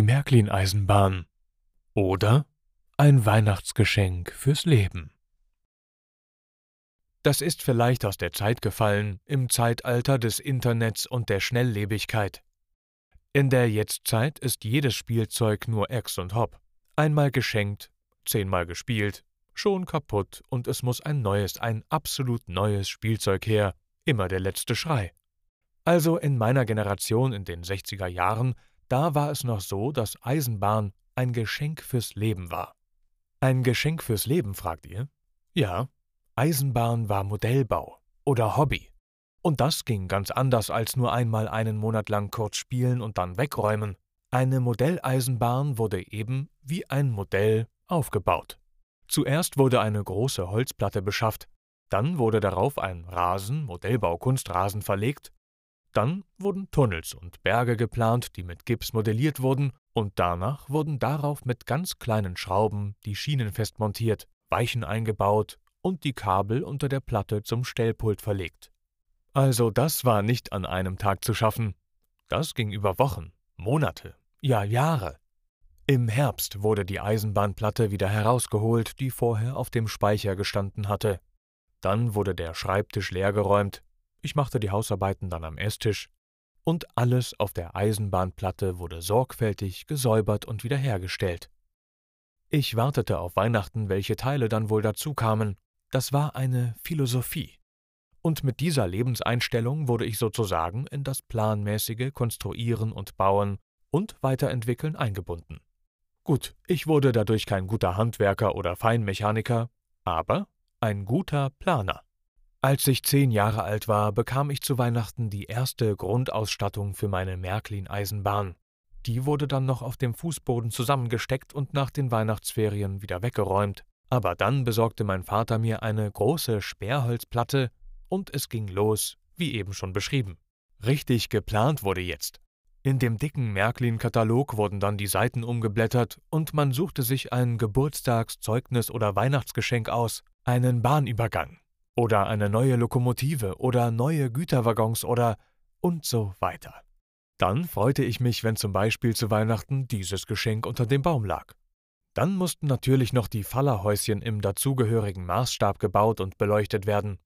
Die Märklin-Eisenbahn oder ein Weihnachtsgeschenk fürs Leben. Das ist vielleicht aus der Zeit gefallen, im Zeitalter des Internets und der Schnelllebigkeit. In der Jetztzeit ist jedes Spielzeug nur Ex und Hop. Einmal geschenkt, zehnmal gespielt, schon kaputt und es muss ein neues, ein absolut neues Spielzeug her, immer der letzte Schrei. Also in meiner Generation in den 60er Jahren, da war es noch so, dass Eisenbahn ein Geschenk fürs Leben war. Ein Geschenk fürs Leben, fragt ihr? Ja, Eisenbahn war Modellbau oder Hobby. Und das ging ganz anders als nur einmal einen Monat lang kurz spielen und dann wegräumen. Eine Modelleisenbahn wurde eben wie ein Modell aufgebaut. Zuerst wurde eine große Holzplatte beschafft, dann wurde darauf ein Rasen, Modellbau Kunstrasen verlegt, dann wurden Tunnels und Berge geplant, die mit Gips modelliert wurden, und danach wurden darauf mit ganz kleinen Schrauben die Schienen festmontiert, Weichen eingebaut und die Kabel unter der Platte zum Stellpult verlegt. Also das war nicht an einem Tag zu schaffen. Das ging über Wochen, Monate, ja Jahre. Im Herbst wurde die Eisenbahnplatte wieder herausgeholt, die vorher auf dem Speicher gestanden hatte. Dann wurde der Schreibtisch leergeräumt, ich machte die Hausarbeiten dann am Esstisch, und alles auf der Eisenbahnplatte wurde sorgfältig gesäubert und wiederhergestellt. Ich wartete auf Weihnachten, welche Teile dann wohl dazu kamen, das war eine Philosophie. Und mit dieser Lebenseinstellung wurde ich sozusagen in das planmäßige Konstruieren und Bauen und Weiterentwickeln eingebunden. Gut, ich wurde dadurch kein guter Handwerker oder Feinmechaniker, aber ein guter Planer. Als ich zehn Jahre alt war, bekam ich zu Weihnachten die erste Grundausstattung für meine Märklin-Eisenbahn. Die wurde dann noch auf dem Fußboden zusammengesteckt und nach den Weihnachtsferien wieder weggeräumt, aber dann besorgte mein Vater mir eine große Sperrholzplatte und es ging los, wie eben schon beschrieben. Richtig geplant wurde jetzt. In dem dicken Märklin-Katalog wurden dann die Seiten umgeblättert und man suchte sich ein Geburtstags-, Zeugnis- oder Weihnachtsgeschenk aus, einen Bahnübergang oder eine neue Lokomotive oder neue Güterwaggons oder und so weiter. Dann freute ich mich, wenn zum Beispiel zu Weihnachten dieses Geschenk unter dem Baum lag. Dann mussten natürlich noch die Fallerhäuschen im dazugehörigen Maßstab gebaut und beleuchtet werden.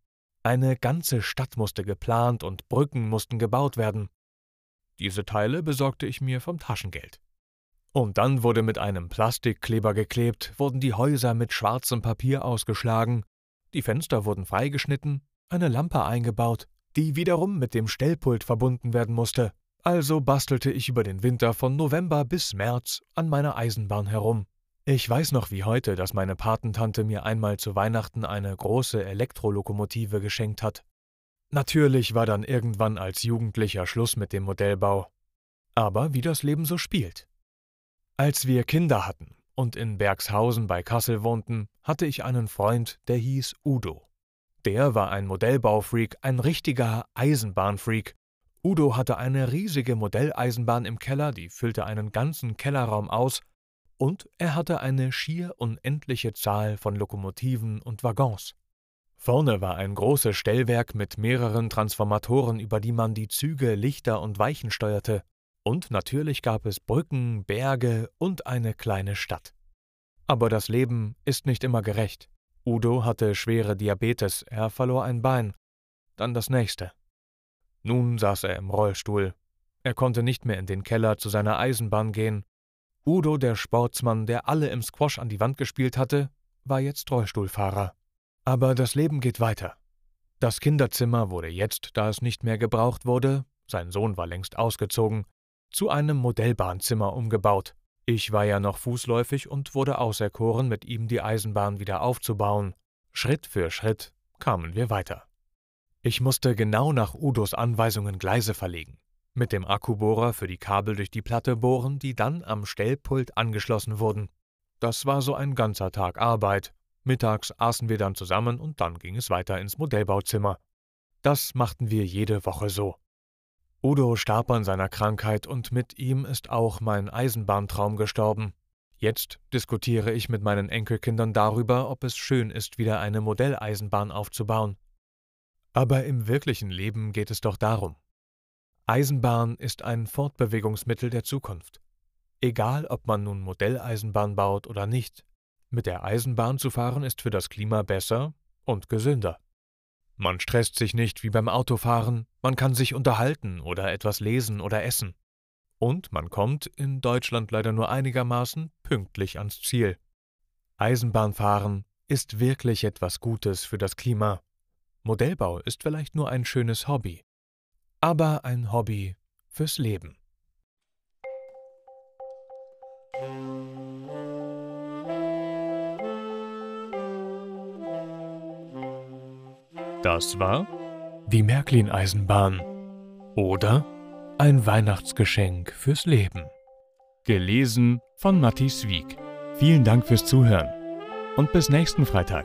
Eine ganze Stadt musste geplant und Brücken mussten gebaut werden. Diese Teile besorgte ich mir vom Taschengeld. Und dann wurde mit einem Plastikkleber geklebt, wurden die Häuser mit schwarzem Papier ausgeschlagen, die Fenster wurden freigeschnitten, eine Lampe eingebaut, die wiederum mit dem Stellpult verbunden werden musste. Also bastelte ich über den Winter von November bis März an meiner Eisenbahn herum. Ich weiß noch wie heute, dass meine Patentante mir einmal zu Weihnachten eine große Elektrolokomotive geschenkt hat. Natürlich war dann irgendwann als Jugendlicher Schluss mit dem Modellbau. Aber wie das Leben so spielt. Als wir Kinder hatten und in Bergshausen bei Kassel wohnten, hatte ich einen Freund, der hieß Udo. Der war ein Modellbaufreak, ein richtiger Eisenbahnfreak. Udo hatte eine riesige Modelleisenbahn im Keller, die füllte einen ganzen Kellerraum aus und er hatte eine schier unendliche Zahl von Lokomotiven und Waggons. Vorne war ein großes Stellwerk mit mehreren Transformatoren, über die man die Züge, Lichter und Weichen steuerte, und natürlich gab es Brücken, Berge und eine kleine Stadt. Aber das Leben ist nicht immer gerecht. Udo hatte schwere Diabetes, er verlor ein Bein, dann das nächste. Nun saß er im Rollstuhl. Er konnte nicht mehr in den Keller zu seiner Eisenbahn gehen, Udo, der Sportsmann, der alle im Squash an die Wand gespielt hatte, war jetzt Rollstuhlfahrer. Aber das Leben geht weiter. Das Kinderzimmer wurde jetzt, da es nicht mehr gebraucht wurde, sein Sohn war längst ausgezogen, zu einem Modellbahnzimmer umgebaut. Ich war ja noch fußläufig und wurde auserkoren, mit ihm die Eisenbahn wieder aufzubauen. Schritt für Schritt kamen wir weiter. Ich musste genau nach Udos Anweisungen Gleise verlegen. mit dem Akkubohrer für die Kabel durch die Platte bohren, die dann am Stellpult angeschlossen wurden. Das war so ein ganzer Tag Arbeit. Mittags aßen wir dann zusammen und dann ging es weiter ins Modellbauzimmer. Das machten wir jede Woche so. Udo starb an seiner Krankheit und mit ihm ist auch mein Eisenbahntraum gestorben. Jetzt diskutiere ich mit meinen Enkelkindern darüber, ob es schön ist, wieder eine Modelleisenbahn aufzubauen. Aber im wirklichen Leben geht es doch darum. Eisenbahn ist ein Fortbewegungsmittel der Zukunft. Egal, ob man nun Modelleisenbahn baut oder nicht, mit der Eisenbahn zu fahren ist für das Klima besser und gesünder. Man stresst sich nicht wie beim Autofahren, man kann sich unterhalten oder etwas lesen oder essen. Und man kommt, in Deutschland leider nur einigermaßen, pünktlich ans Ziel. Eisenbahnfahren ist wirklich etwas Gutes für das Klima. Modellbau ist vielleicht nur ein schönes Hobby, aber ein Hobby fürs Leben. Das war die Märklin-Eisenbahn oder ein Weihnachtsgeschenk fürs Leben. Gelesen von Matthias Wieg. Vielen Dank fürs Zuhören und bis nächsten Freitag.